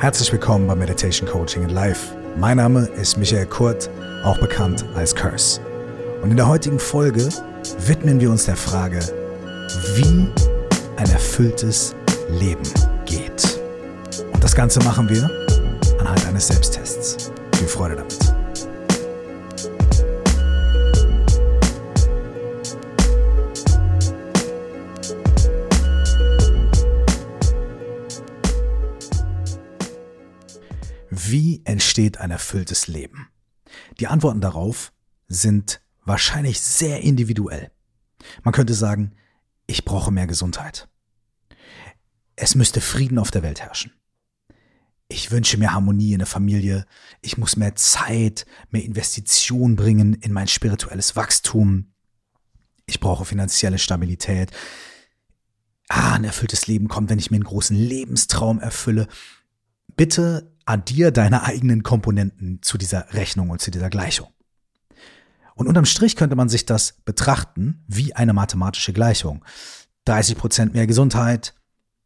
Herzlich willkommen bei Meditation Coaching in Life. Mein Name ist Michael Kurt, auch bekannt als Curse. Und in der heutigen Folge widmen wir uns der Frage, wie ein erfülltes Leben geht. Und das Ganze machen wir anhand eines Selbsttests. Viel Freude damit. Wie entsteht ein erfülltes Leben? Die Antworten darauf sind wahrscheinlich sehr individuell. Man könnte sagen, ich brauche mehr Gesundheit. Es müsste Frieden auf der Welt herrschen. Ich wünsche mir Harmonie in der Familie. Ich muss mehr Zeit, mehr Investition bringen in mein spirituelles Wachstum. Ich brauche finanzielle Stabilität. Ah, ein erfülltes Leben kommt, wenn ich mir einen großen Lebenstraum erfülle. Bitte addier deine eigenen Komponenten zu dieser Rechnung und zu dieser Gleichung. Und unterm Strich könnte man sich das betrachten wie eine mathematische Gleichung. 30% mehr Gesundheit,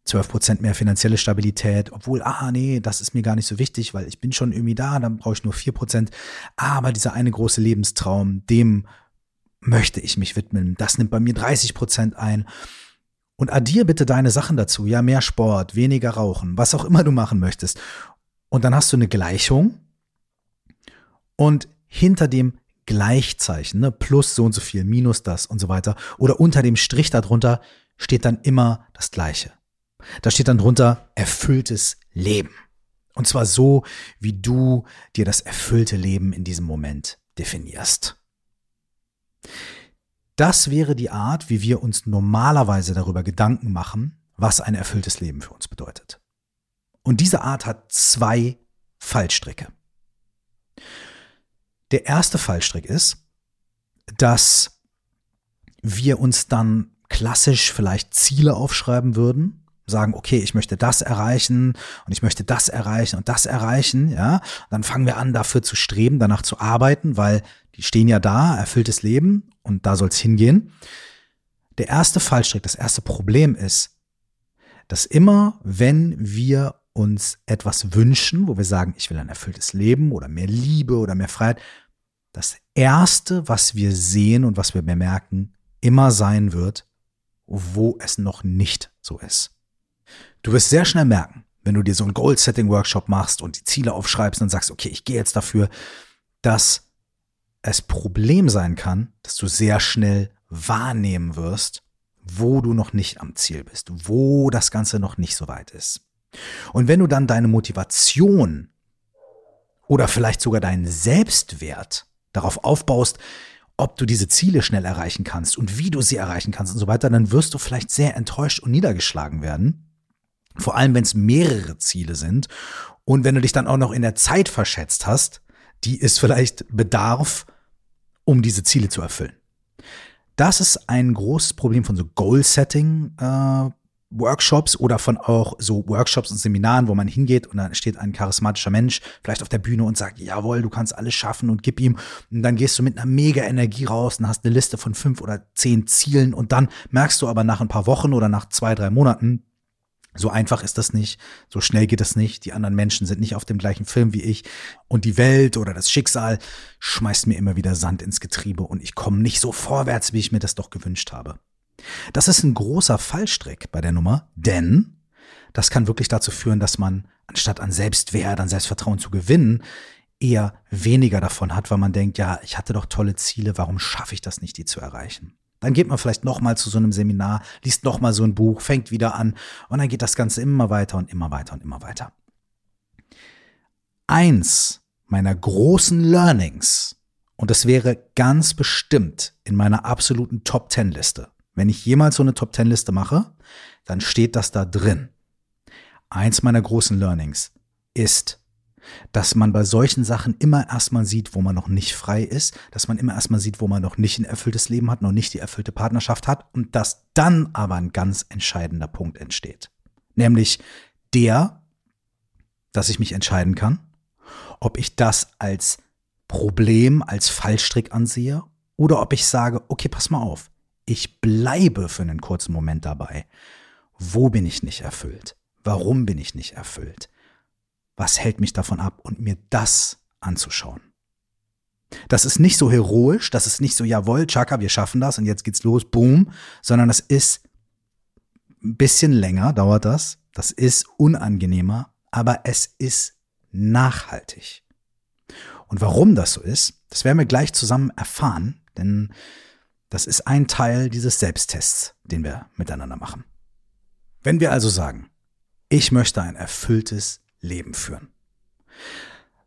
12% mehr finanzielle Stabilität, obwohl, ah nee, das ist mir gar nicht so wichtig, weil ich bin schon irgendwie da, dann brauche ich nur 4%. Aber dieser eine große Lebenstraum, dem möchte ich mich widmen. Das nimmt bei mir 30% ein. Und addier bitte deine Sachen dazu. Ja, mehr Sport, weniger Rauchen, was auch immer du machen möchtest. Und dann hast du eine Gleichung und hinter dem Gleichzeichen, ne, plus so und so viel, minus das und so weiter, oder unter dem Strich darunter steht dann immer das Gleiche. Da steht dann drunter erfülltes Leben. Und zwar so, wie du dir das erfüllte Leben in diesem Moment definierst. Das wäre die Art, wie wir uns normalerweise darüber Gedanken machen, was ein erfülltes Leben für uns bedeutet. Und diese Art hat zwei Fallstricke. Der erste Fallstrick ist, dass wir uns dann klassisch vielleicht Ziele aufschreiben würden, sagen, okay, ich möchte das erreichen und ich möchte das erreichen und das erreichen, ja. Dann fangen wir an, dafür zu streben, danach zu arbeiten, weil die stehen ja da, erfülltes Leben und da soll es hingehen. Der erste Fallstrick, das erste Problem ist, dass immer, wenn wir uns etwas wünschen, wo wir sagen, ich will ein erfülltes Leben oder mehr Liebe oder mehr Freiheit, das Erste, was wir sehen und was wir bemerken, immer sein wird, wo es noch nicht so ist. Du wirst sehr schnell merken, wenn du dir so einen Goal-Setting-Workshop machst und die Ziele aufschreibst und sagst, okay, ich gehe jetzt dafür, dass es Problem sein kann, dass du sehr schnell wahrnehmen wirst, wo du noch nicht am Ziel bist, wo das Ganze noch nicht so weit ist. Und wenn du dann deine Motivation oder vielleicht sogar deinen Selbstwert darauf aufbaust, ob du diese Ziele schnell erreichen kannst und wie du sie erreichen kannst und so weiter, dann wirst du vielleicht sehr enttäuscht und niedergeschlagen werden. Vor allem, wenn es mehrere Ziele sind und wenn du dich dann auch noch in der Zeit verschätzt hast, die es vielleicht bedarf, um diese Ziele zu erfüllen. Das ist ein großes Problem von so Goal-Setting äh, Workshops oder von auch so Workshops und Seminaren, wo man hingeht und dann steht ein charismatischer Mensch vielleicht auf der Bühne und sagt, jawohl, du kannst alles schaffen und gib ihm. Und dann gehst du mit einer mega Energie raus und hast eine Liste von fünf oder zehn Zielen und dann merkst du aber nach ein paar Wochen oder nach zwei, drei Monaten, so einfach ist das nicht, so schnell geht das nicht. Die anderen Menschen sind nicht auf dem gleichen Film wie ich. Und die Welt oder das Schicksal schmeißt mir immer wieder Sand ins Getriebe und ich komme nicht so vorwärts, wie ich mir das doch gewünscht habe. Das ist ein großer Fallstrick bei der Nummer, denn das kann wirklich dazu führen, dass man anstatt an Selbstwert, an Selbstvertrauen zu gewinnen, eher weniger davon hat, weil man denkt, ja, ich hatte doch tolle Ziele, warum schaffe ich das nicht, die zu erreichen? Dann geht man vielleicht noch mal zu so einem Seminar, liest noch mal so ein Buch, fängt wieder an und dann geht das Ganze immer weiter und immer weiter und immer weiter. Eins meiner großen Learnings, und das wäre ganz bestimmt in meiner absoluten Top Ten Liste, wenn ich jemals so eine Top Ten Liste mache, dann steht das da drin. Eins meiner großen Learnings ist, dass man bei solchen Sachen immer erstmal sieht, wo man noch nicht frei ist, dass man immer erstmal sieht, wo man noch nicht ein erfülltes Leben hat, noch nicht die erfüllte Partnerschaft hat und dass dann aber ein ganz entscheidender Punkt entsteht. Nämlich der, dass ich mich entscheiden kann, ob ich das als Problem, als Fallstrick ansehe oder ob ich sage, okay, pass mal auf, ich bleibe für einen kurzen Moment dabei. Wo bin ich nicht erfüllt? Warum bin ich nicht erfüllt? was hält mich davon ab und mir das anzuschauen. Das ist nicht so heroisch, das ist nicht so, jawohl, Chaka, wir schaffen das und jetzt geht's los, boom, sondern das ist ein bisschen länger, dauert das, das ist unangenehmer, aber es ist nachhaltig. Und warum das so ist, das werden wir gleich zusammen erfahren, denn das ist ein Teil dieses Selbsttests, den wir miteinander machen. Wenn wir also sagen, ich möchte ein erfülltes Leben führen,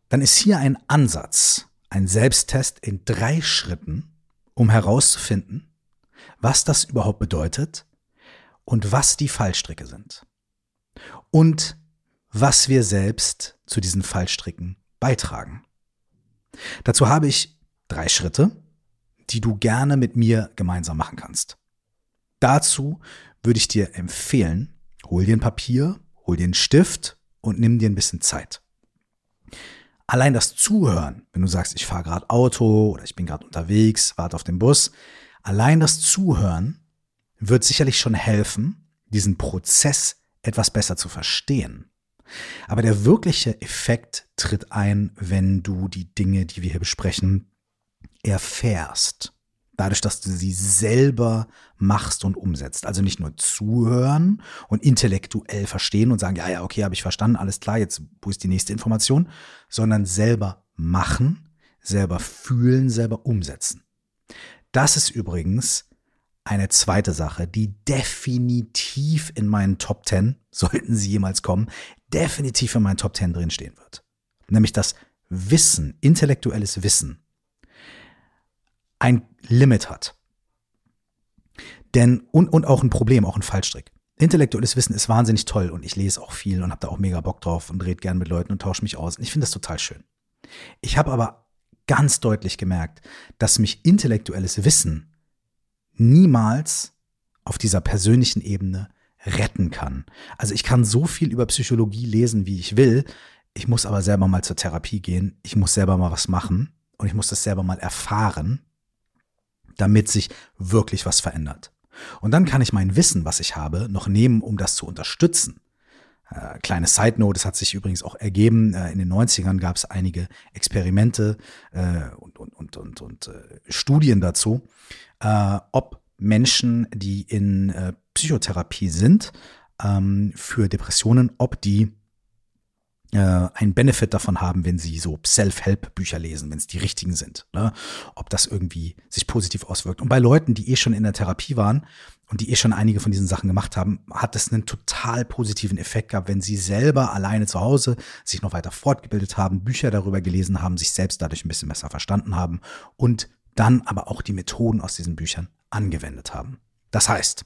dann ist hier ein Ansatz, ein Selbsttest in drei Schritten, um herauszufinden, was das überhaupt bedeutet und was die Fallstricke sind. Und was wir selbst zu diesen Fallstricken beitragen. Dazu habe ich drei Schritte, die du gerne mit mir gemeinsam machen kannst. Dazu würde ich dir empfehlen, hol dir ein Papier, hol dir einen Stift und nimm dir ein bisschen Zeit. Allein das Zuhören, wenn du sagst, ich fahre gerade Auto oder ich bin gerade unterwegs, warte auf den Bus, allein das Zuhören wird sicherlich schon helfen, diesen Prozess etwas besser zu verstehen. Aber der wirkliche Effekt tritt ein, wenn du die Dinge, die wir hier besprechen, erfährst. Dadurch, dass du sie selber machst und umsetzt. Also nicht nur zuhören und intellektuell verstehen und sagen, ja, ja, okay, habe ich verstanden, alles klar, jetzt wo ist die nächste Information, sondern selber machen, selber fühlen, selber umsetzen. Das ist übrigens eine zweite Sache, die definitiv in meinen Top 10, sollten sie jemals kommen, definitiv in meinen Top 10 drinstehen wird. Nämlich das Wissen, intellektuelles Wissen, ein Limit hat. Denn, und, und auch ein Problem, auch ein Fallstrick. Intellektuelles Wissen ist wahnsinnig toll und ich lese auch viel und habe da auch mega Bock drauf und rede gern mit Leuten und tausche mich aus. Und ich finde das total schön. Ich habe aber ganz deutlich gemerkt, dass mich intellektuelles Wissen niemals auf dieser persönlichen Ebene retten kann. Also ich kann so viel über Psychologie lesen, wie ich will. Ich muss aber selber mal zur Therapie gehen. Ich muss selber mal was machen und ich muss das selber mal erfahren, damit sich wirklich was verändert. Und dann kann ich mein Wissen, was ich habe, noch nehmen, um das zu unterstützen. Äh, kleine Side Note, das hat sich übrigens auch ergeben. Äh, in den 90ern gab es einige Experimente äh, und, und, und, und, und äh, Studien dazu, äh, ob Menschen, die in äh, Psychotherapie sind, ähm, für Depressionen, ob die äh, einen Benefit davon haben, wenn sie so Self-Help-Bücher lesen, wenn es die richtigen sind. Ne? Ob das irgendwie sich positiv auswirkt. Und bei Leuten, die eh schon in der Therapie waren und die eh schon einige von diesen Sachen gemacht haben, hat es einen total positiven Effekt gehabt, wenn sie selber alleine zu Hause sich noch weiter fortgebildet haben, Bücher darüber gelesen haben, sich selbst dadurch ein bisschen besser verstanden haben und dann aber auch die Methoden aus diesen Büchern angewendet haben. Das heißt,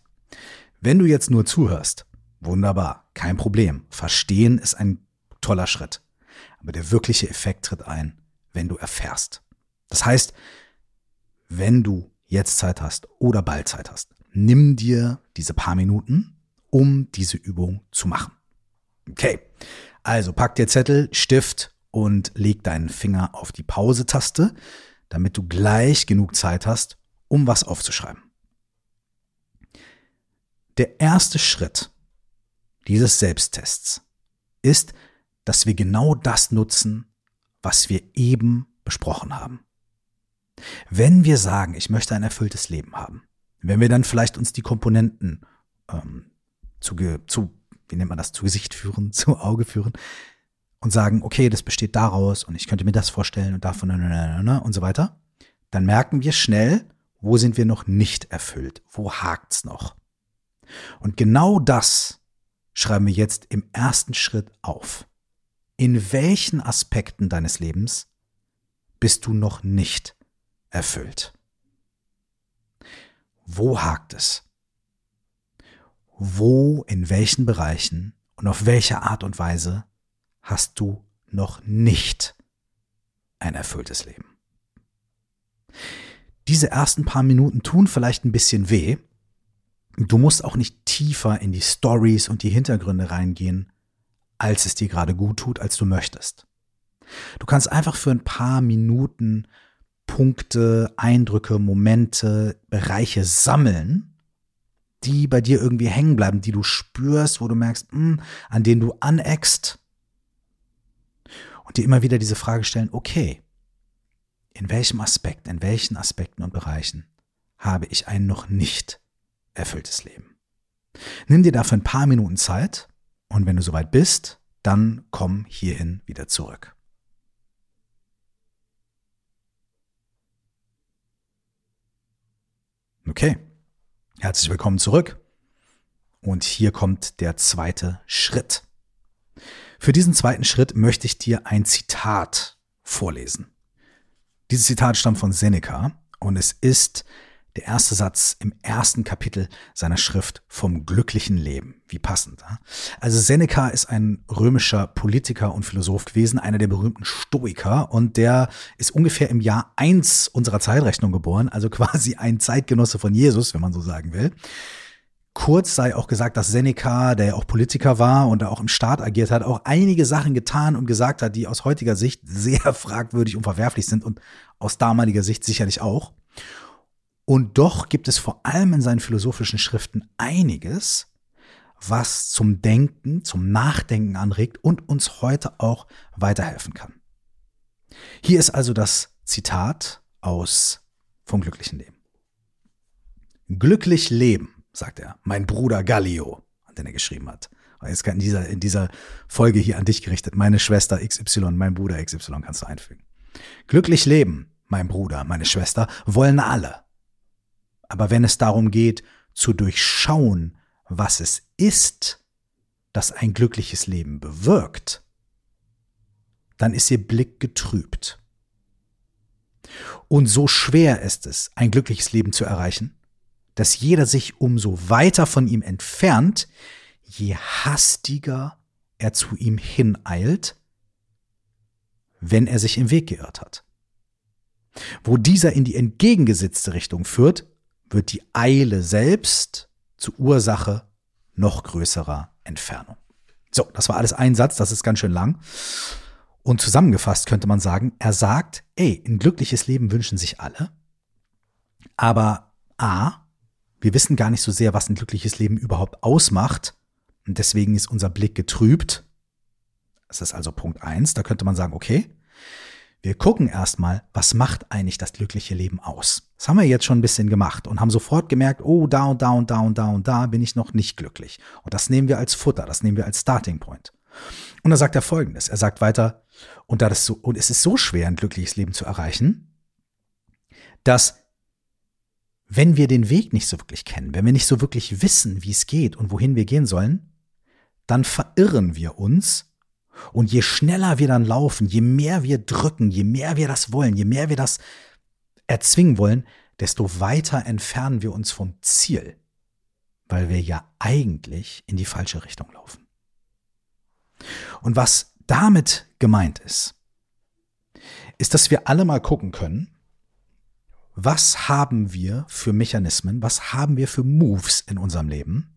wenn du jetzt nur zuhörst, wunderbar, kein Problem. Verstehen ist ein toller Schritt. Aber der wirkliche Effekt tritt ein, wenn du erfährst. Das heißt, wenn du jetzt Zeit hast oder bald Zeit hast, nimm dir diese paar Minuten, um diese Übung zu machen. Okay, also pack dir Zettel, Stift und leg deinen Finger auf die Pause-Taste, damit du gleich genug Zeit hast, um was aufzuschreiben. Der erste Schritt dieses Selbsttests ist, dass wir genau das nutzen, was wir eben besprochen haben. Wenn wir sagen, ich möchte ein erfülltes Leben haben, wenn wir dann vielleicht uns die Komponenten ähm, zu, zu, wie nennt man das, zu Gesicht führen, zu Auge führen und sagen, okay, das besteht daraus und ich könnte mir das vorstellen und davon und so weiter, dann merken wir schnell, wo sind wir noch nicht erfüllt, wo hakt's noch. Und genau das schreiben wir jetzt im ersten Schritt auf in welchen Aspekten deines Lebens bist du noch nicht erfüllt? Wo hakt es? Wo, in welchen Bereichen und auf welche Art und Weise hast du noch nicht ein erfülltes Leben? Diese ersten paar Minuten tun vielleicht ein bisschen weh. Du musst auch nicht tiefer in die Stories und die Hintergründe reingehen, als es dir gerade gut tut, als du möchtest. Du kannst einfach für ein paar Minuten Punkte, Eindrücke, Momente, Bereiche sammeln, die bei dir irgendwie hängen bleiben, die du spürst, wo du merkst, mh, hm, an denen du aneckst und dir immer wieder diese Frage stellen, okay, in welchem Aspekt, in welchen Aspekten und Bereichen habe ich ein noch nicht erfülltes Leben? Nimm dir dafür ein paar Minuten Zeit und wenn du soweit bist, dann komm hierhin wieder zurück. Okay, herzlich willkommen zurück. Und hier kommt der zweite Schritt. Für diesen zweiten Schritt möchte ich dir ein Zitat vorlesen. Dieses Zitat stammt von Seneca und es ist der erste Satz im ersten Kapitel seiner Schrift vom glücklichen Leben. Wie passend. Also Seneca ist ein römischer Politiker und Philosoph gewesen, einer der berühmten Stoiker und der ist ungefähr im Jahr eins unserer Zeitrechnung geboren, also quasi ein Zeitgenosse von Jesus, wenn man so sagen will. Kurz sei auch gesagt, dass Seneca, der ja auch Politiker war und da auch im Staat agiert hat, auch einige Sachen getan und gesagt hat, die aus heutiger Sicht sehr fragwürdig und verwerflich sind und aus damaliger Sicht sicherlich auch. Und doch gibt es vor allem in seinen philosophischen Schriften einiges, was zum Denken, zum Nachdenken anregt und uns heute auch weiterhelfen kann. Hier ist also das Zitat aus vom glücklichen Leben. Glücklich leben sagt er, mein Bruder Gallio, an den er geschrieben hat. Jetzt in dieser, in dieser Folge hier an dich gerichtet, meine Schwester XY, mein Bruder XY kannst du einfügen. Glücklich leben, mein Bruder, meine Schwester, wollen alle. Aber wenn es darum geht, zu durchschauen, was es ist, das ein glückliches Leben bewirkt, dann ist ihr Blick getrübt. Und so schwer ist es, ein glückliches Leben zu erreichen, dass jeder sich umso weiter von ihm entfernt, je hastiger er zu ihm hineilt, wenn er sich im Weg geirrt hat. Wo dieser in die entgegengesetzte Richtung führt, wird die Eile selbst zur Ursache noch größerer Entfernung. So, das war alles ein Satz, das ist ganz schön lang. Und zusammengefasst könnte man sagen, er sagt, ey, ein glückliches Leben wünschen sich alle, aber A, wir wissen gar nicht so sehr, was ein glückliches Leben überhaupt ausmacht. Und deswegen ist unser Blick getrübt. Das ist also Punkt eins. Da könnte man sagen, okay, wir gucken erstmal, was macht eigentlich das glückliche Leben aus? Das haben wir jetzt schon ein bisschen gemacht und haben sofort gemerkt, oh, da und da und da und da und da bin ich noch nicht glücklich. Und das nehmen wir als Futter, das nehmen wir als Starting Point. Und dann sagt er folgendes. Er sagt weiter, und da das so, und es ist so schwer, ein glückliches Leben zu erreichen, dass wenn wir den Weg nicht so wirklich kennen, wenn wir nicht so wirklich wissen, wie es geht und wohin wir gehen sollen, dann verirren wir uns. Und je schneller wir dann laufen, je mehr wir drücken, je mehr wir das wollen, je mehr wir das erzwingen wollen, desto weiter entfernen wir uns vom Ziel, weil wir ja eigentlich in die falsche Richtung laufen. Und was damit gemeint ist, ist, dass wir alle mal gucken können, was haben wir für Mechanismen, was haben wir für Moves in unserem Leben,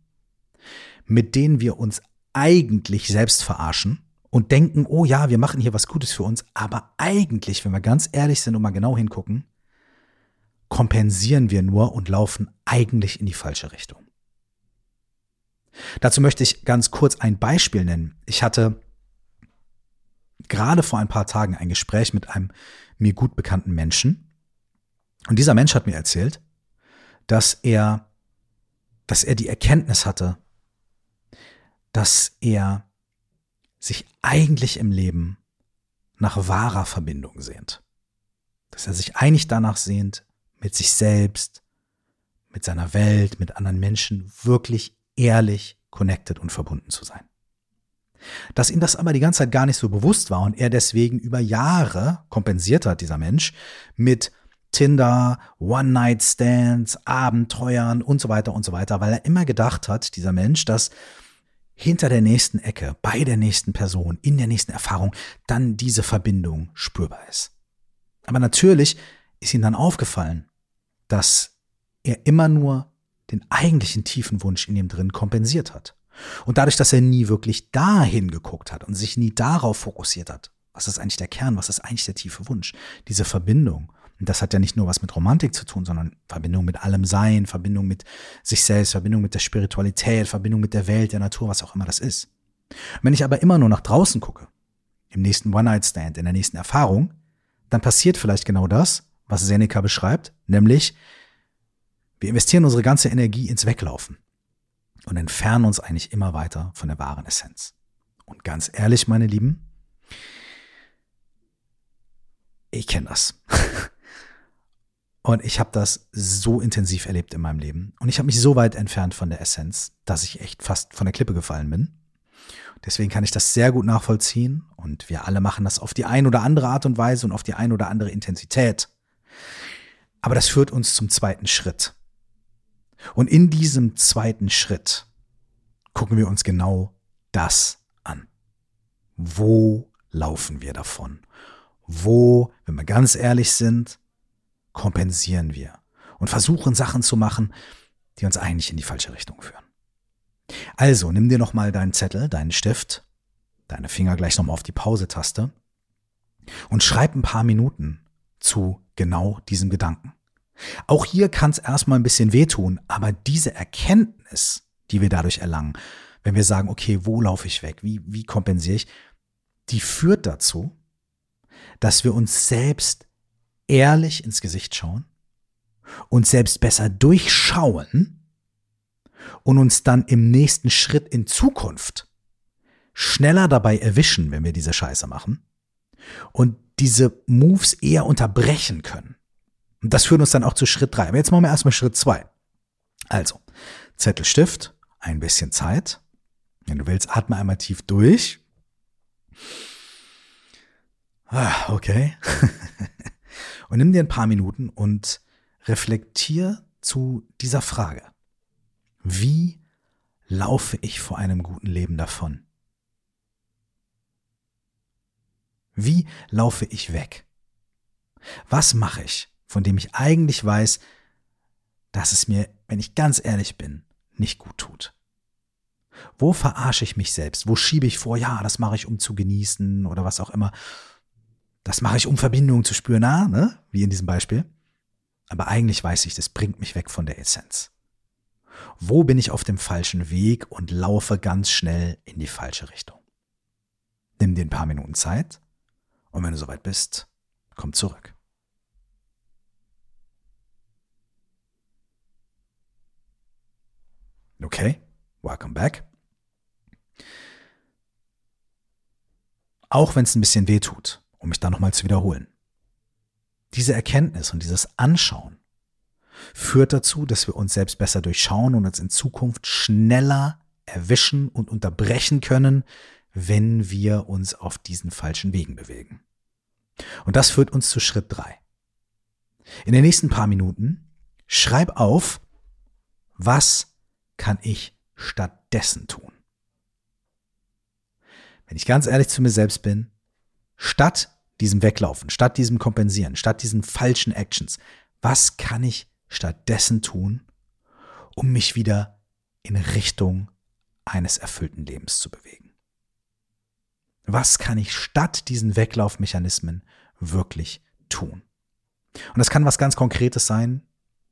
mit denen wir uns eigentlich selbst verarschen und denken, oh ja, wir machen hier was Gutes für uns, aber eigentlich, wenn wir ganz ehrlich sind und mal genau hingucken, kompensieren wir nur und laufen eigentlich in die falsche Richtung. Dazu möchte ich ganz kurz ein Beispiel nennen. Ich hatte gerade vor ein paar Tagen ein Gespräch mit einem mir gut bekannten Menschen, und dieser Mensch hat mir erzählt, dass er, dass er die Erkenntnis hatte, dass er sich eigentlich im Leben nach wahrer Verbindung sehnt. Dass er sich eigentlich danach sehnt, mit sich selbst, mit seiner Welt, mit anderen Menschen wirklich ehrlich connected und verbunden zu sein. Dass ihm das aber die ganze Zeit gar nicht so bewusst war und er deswegen über Jahre kompensiert hat, dieser Mensch, mit Tinder, One-Night-Stands, Abenteuern und so weiter und so weiter, weil er immer gedacht hat, dieser Mensch, dass hinter der nächsten Ecke, bei der nächsten Person, in der nächsten Erfahrung dann diese Verbindung spürbar ist. Aber natürlich ist ihm dann aufgefallen, dass er immer nur den eigentlichen tiefen Wunsch in ihm drin kompensiert hat. Und dadurch, dass er nie wirklich dahin geguckt hat und sich nie darauf fokussiert hat, was ist eigentlich der Kern, was ist eigentlich der tiefe Wunsch, diese Verbindung und das hat ja nicht nur was mit Romantik zu tun, sondern Verbindung mit allem Sein, Verbindung mit sich selbst, Verbindung mit der Spiritualität, Verbindung mit der Welt, der Natur, was auch immer das ist. wenn ich aber immer nur nach draußen gucke, im nächsten One-Night-Stand, in der nächsten Erfahrung, dann passiert vielleicht genau das, was Seneca beschreibt, nämlich wir investieren unsere ganze Energie ins Weglaufen und entfernen uns eigentlich immer weiter von der wahren Essenz. Und ganz ehrlich, meine Lieben, ich kenne das. Und ich habe das so intensiv erlebt in meinem Leben. Und ich habe mich so weit entfernt von der Essenz, dass ich echt fast von der Klippe gefallen bin. Deswegen kann ich das sehr gut nachvollziehen. Und wir alle machen das auf die ein oder andere Art und Weise und auf die ein oder andere Intensität. Aber das führt uns zum zweiten Schritt. Und in diesem zweiten Schritt gucken wir uns genau das an. Wo laufen wir davon? Wo, wenn wir ganz ehrlich sind, kompensieren wir und versuchen Sachen zu machen, die uns eigentlich in die falsche Richtung führen. Also, nimm dir nochmal deinen Zettel, deinen Stift, deine Finger gleich nochmal auf die Pause-Taste und schreib ein paar Minuten zu genau diesem Gedanken. Auch hier kann es erstmal ein bisschen wehtun, aber diese Erkenntnis, die wir dadurch erlangen, wenn wir sagen, okay, wo laufe ich weg, wie, wie kompensiere ich, die führt dazu, dass wir uns selbst ehrlich ins Gesicht schauen, uns selbst besser durchschauen und uns dann im nächsten Schritt in Zukunft schneller dabei erwischen, wenn wir diese Scheiße machen und diese Moves eher unterbrechen können. Und das führt uns dann auch zu Schritt drei. Aber jetzt machen wir erstmal Schritt zwei. Also, Zettelstift, ein bisschen Zeit. Wenn du willst, atme einmal tief durch. Ah, okay. Und nimm dir ein paar Minuten und reflektier zu dieser Frage. Wie laufe ich vor einem guten Leben davon? Wie laufe ich weg? Was mache ich, von dem ich eigentlich weiß, dass es mir, wenn ich ganz ehrlich bin, nicht gut tut? Wo verarsche ich mich selbst? Wo schiebe ich vor, ja, das mache ich, um zu genießen oder was auch immer? Das mache ich, um Verbindungen zu spüren, ah, ne? wie in diesem Beispiel. Aber eigentlich weiß ich, das bringt mich weg von der Essenz. Wo bin ich auf dem falschen Weg und laufe ganz schnell in die falsche Richtung? Nimm dir ein paar Minuten Zeit und wenn du soweit bist, komm zurück. Okay, welcome back. Auch wenn es ein bisschen weh tut, um mich da nochmal zu wiederholen. Diese Erkenntnis und dieses Anschauen führt dazu, dass wir uns selbst besser durchschauen und uns in Zukunft schneller erwischen und unterbrechen können, wenn wir uns auf diesen falschen Wegen bewegen. Und das führt uns zu Schritt drei. In den nächsten paar Minuten schreib auf, was kann ich stattdessen tun? Wenn ich ganz ehrlich zu mir selbst bin, statt diesem Weglaufen, statt diesem Kompensieren, statt diesen falschen Actions, was kann ich stattdessen tun, um mich wieder in Richtung eines erfüllten Lebens zu bewegen? Was kann ich statt diesen Weglaufmechanismen wirklich tun? Und das kann was ganz Konkretes sein,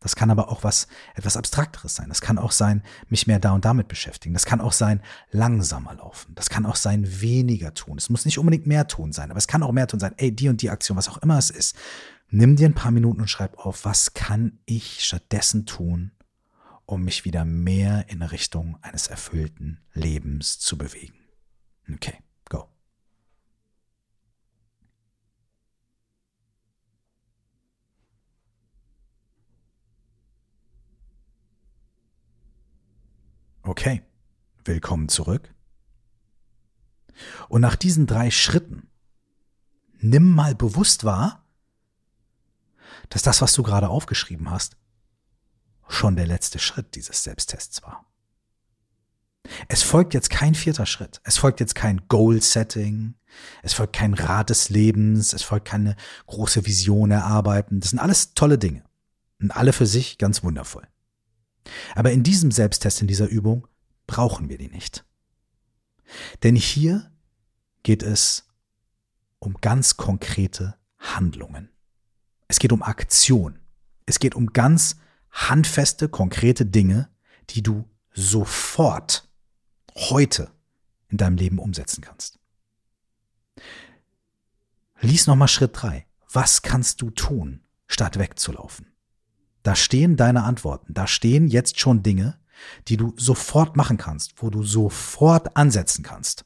das kann aber auch was etwas Abstrakteres sein. Das kann auch sein, mich mehr da und damit beschäftigen. Das kann auch sein, langsamer laufen. Das kann auch sein, weniger tun. Es muss nicht unbedingt mehr tun sein, aber es kann auch mehr tun sein. Ey, die und die Aktion, was auch immer es ist. Nimm dir ein paar Minuten und schreib auf, was kann ich stattdessen tun, um mich wieder mehr in Richtung eines erfüllten Lebens zu bewegen. Okay. Okay, willkommen zurück. Und nach diesen drei Schritten nimm mal bewusst wahr, dass das, was du gerade aufgeschrieben hast, schon der letzte Schritt dieses Selbsttests war. Es folgt jetzt kein vierter Schritt. Es folgt jetzt kein Goal-Setting. Es folgt kein Rat des Lebens. Es folgt keine große Vision erarbeiten. Das sind alles tolle Dinge. Und alle für sich ganz wundervoll. Aber in diesem Selbsttest, in dieser Übung, brauchen wir die nicht. Denn hier geht es um ganz konkrete Handlungen. Es geht um Aktion. Es geht um ganz handfeste, konkrete Dinge, die du sofort heute in deinem Leben umsetzen kannst. Lies nochmal Schritt drei. Was kannst du tun, statt wegzulaufen? Da stehen deine Antworten. Da stehen jetzt schon Dinge, die du sofort machen kannst, wo du sofort ansetzen kannst.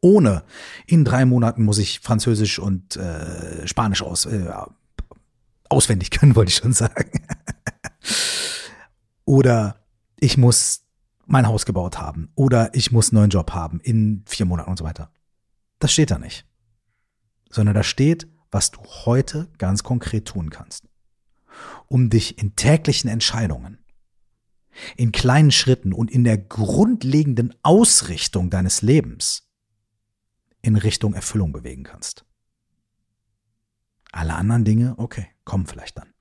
Ohne in drei Monaten muss ich Französisch und äh, Spanisch aus, äh, auswendig können, wollte ich schon sagen. Oder ich muss mein Haus gebaut haben. Oder ich muss einen neuen Job haben in vier Monaten und so weiter. Das steht da nicht. Sondern da steht, was du heute ganz konkret tun kannst, um dich in täglichen Entscheidungen, in kleinen Schritten und in der grundlegenden Ausrichtung deines Lebens in Richtung Erfüllung bewegen kannst. Alle anderen Dinge, okay, kommen vielleicht dann.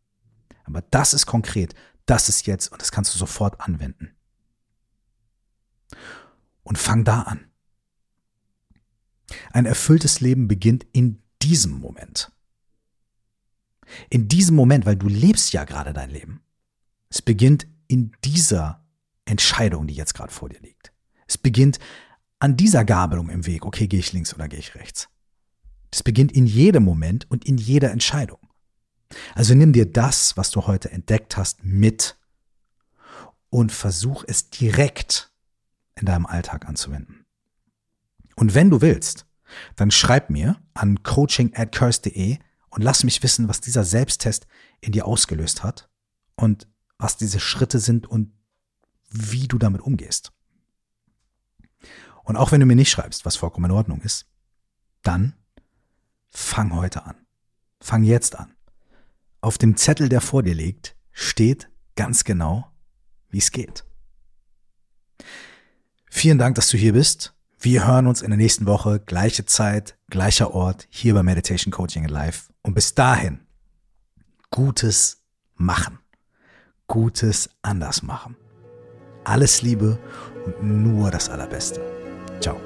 Aber das ist konkret, das ist jetzt und das kannst du sofort anwenden. Und fang da an. Ein erfülltes Leben beginnt in diesem Moment. In diesem Moment, weil du lebst ja gerade dein Leben. Es beginnt in dieser Entscheidung, die jetzt gerade vor dir liegt. Es beginnt an dieser Gabelung im Weg. Okay, gehe ich links oder gehe ich rechts? Es beginnt in jedem Moment und in jeder Entscheidung. Also nimm dir das, was du heute entdeckt hast, mit und versuch es direkt in deinem Alltag anzuwenden. Und wenn du willst, dann schreib mir an coaching at curse.de und lass mich wissen, was dieser Selbsttest in dir ausgelöst hat und was diese Schritte sind und wie du damit umgehst. Und auch wenn du mir nicht schreibst, was vollkommen in Ordnung ist, dann fang heute an. Fang jetzt an. Auf dem Zettel, der vor dir liegt, steht ganz genau, wie es geht. Vielen Dank, dass du hier bist. Wir hören uns in der nächsten Woche, gleiche Zeit, gleicher Ort, hier bei Meditation Coaching Live. Und bis dahin, Gutes machen. Gutes anders machen. Alles Liebe und nur das Allerbeste. Ciao.